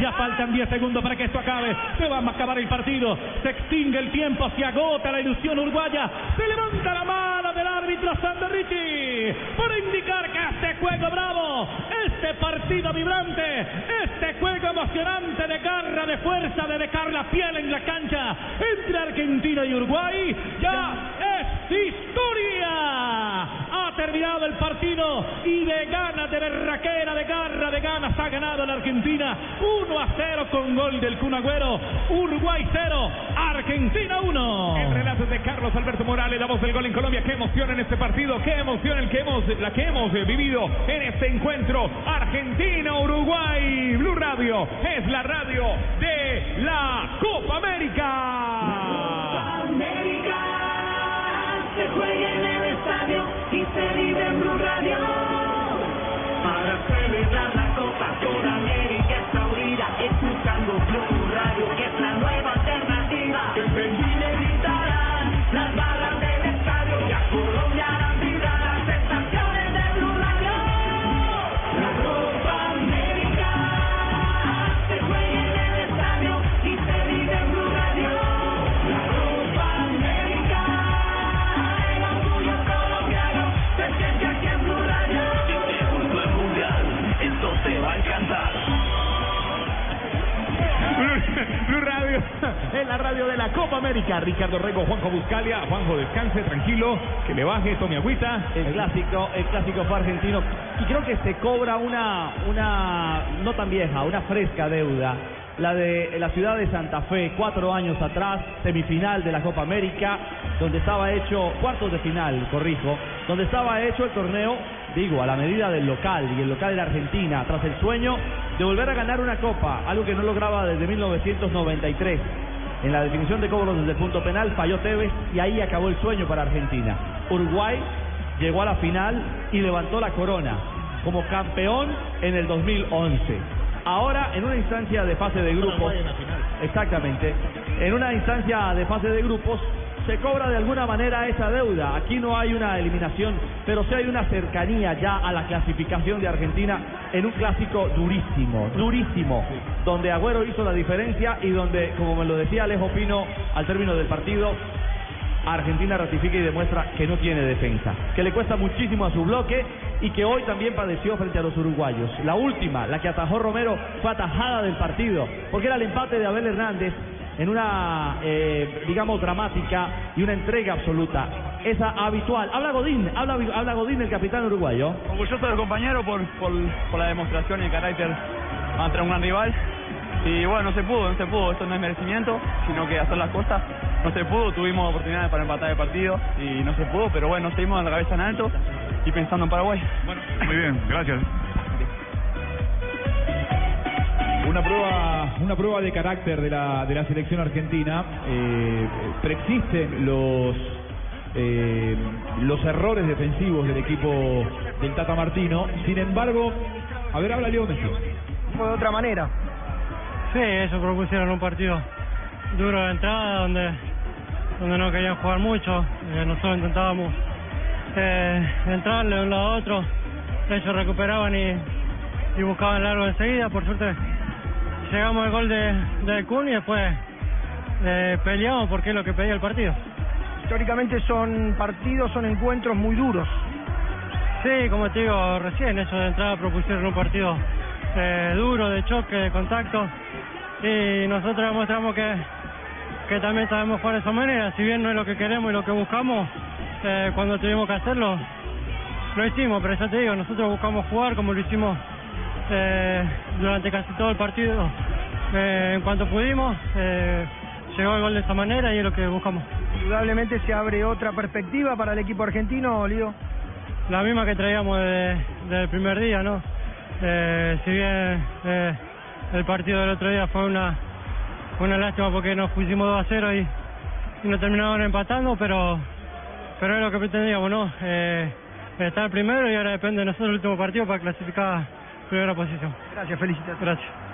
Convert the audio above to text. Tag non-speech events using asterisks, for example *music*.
Ya faltan 10 segundos para que esto acabe. Se va a acabar el partido. Se extingue el tiempo, se agota la ilusión uruguaya. Se levanta la mano del árbitro Ricci por indicar que este juego bravo, este partido vibrante, este juego emocionante de garra, de fuerza, de dejar la piel en la cancha entre Argentina y Uruguay ya es historia terminado el partido y de ganas, de berraquera, de ganas ha ganado la Argentina 1 a 0 con gol del Cunagüero. Uruguay 0, Argentina 1. El relato de Carlos Alberto Morales, damos el gol en Colombia. Qué emoción en este partido, qué emoción el que hemos, la que hemos vivido en este encuentro. Argentina-Uruguay. Blue Radio es la radio de la Copa América. se *laughs* en la radio de la Copa América. Ricardo Rego, Juanjo Buscalia. Juanjo, descanse, tranquilo, que le baje, tome agüita. El clásico, el clásico fue argentino. Y creo que se cobra una, una, no tan vieja, una fresca deuda. La de la ciudad de Santa Fe, cuatro años atrás, semifinal de la Copa América, donde estaba hecho, cuartos de final, corrijo, donde estaba hecho el torneo, digo, a la medida del local, y el local de la Argentina, tras el sueño de volver a ganar una copa, algo que no lograba desde 1993. En la definición de cobros desde el punto penal falló Tevez y ahí acabó el sueño para Argentina. Uruguay llegó a la final y levantó la corona como campeón en el 2011. Ahora en una instancia de fase de grupos, exactamente, en una instancia de fase de grupos se cobra de alguna manera esa deuda. Aquí no hay una eliminación, pero sí hay una cercanía ya a la clasificación de Argentina en un clásico durísimo, durísimo, donde Agüero hizo la diferencia y donde, como me lo decía Alejo Pino al término del partido, Argentina ratifica y demuestra que no tiene defensa, que le cuesta muchísimo a su bloque y que hoy también padeció frente a los uruguayos. La última, la que atajó Romero, fue atajada del partido, porque era el empate de Abel Hernández en una, eh, digamos, dramática y una entrega absoluta. Esa habitual. Habla Godín, habla, habla Godín, el capitán uruguayo. Orgulloso del compañero por, por, por la demostración y el carácter ante un gran rival. Y bueno, no se pudo, no se pudo. Esto no es merecimiento, sino que hacer las cosas no se pudo. Tuvimos oportunidades para empatar el partido y no se pudo, pero bueno, seguimos en la cabeza en alto y pensando en Paraguay. Bueno, muy bien, gracias. Una prueba, una prueba de carácter de la, de la selección argentina. Eh, preexisten los eh, los errores defensivos del equipo del Tata Martino. Sin embargo, a ver, habla Leo Messi. Fue de otra manera. Sí, ellos propusieron un partido duro de entrada donde donde no querían jugar mucho. Eh, nosotros intentábamos eh, entrarle de un lado a otro. Ellos recuperaban y, y buscaban largo enseguida. Por suerte llegamos al gol de, de Kun y después eh, peleamos porque es lo que pedía el partido. Históricamente son partidos, son encuentros muy duros. Sí, como te digo recién, eso de entrada propusieron un partido eh, duro, de choque, de contacto y nosotros demostramos que, que también sabemos jugar de esa manera, si bien no es lo que queremos y lo que buscamos, eh, cuando tuvimos que hacerlo, lo hicimos, pero ya te digo, nosotros buscamos jugar como lo hicimos eh, durante casi todo el partido. Eh, en cuanto pudimos, eh, llegó el gol de esta manera y es lo que buscamos. Indudablemente se abre otra perspectiva para el equipo argentino, Lío. La misma que traíamos desde, el primer día, ¿no? Eh, si bien el partido del otro día fue una, una lástima porque nos pusimos 2 a 0 y, y nos terminaron empatando, pero, pero es lo que pretendíamos, ¿no? estar primero y ahora depende de nosotros el último partido para clasificar primera posición. Gracias, felicitaciones. Gracias.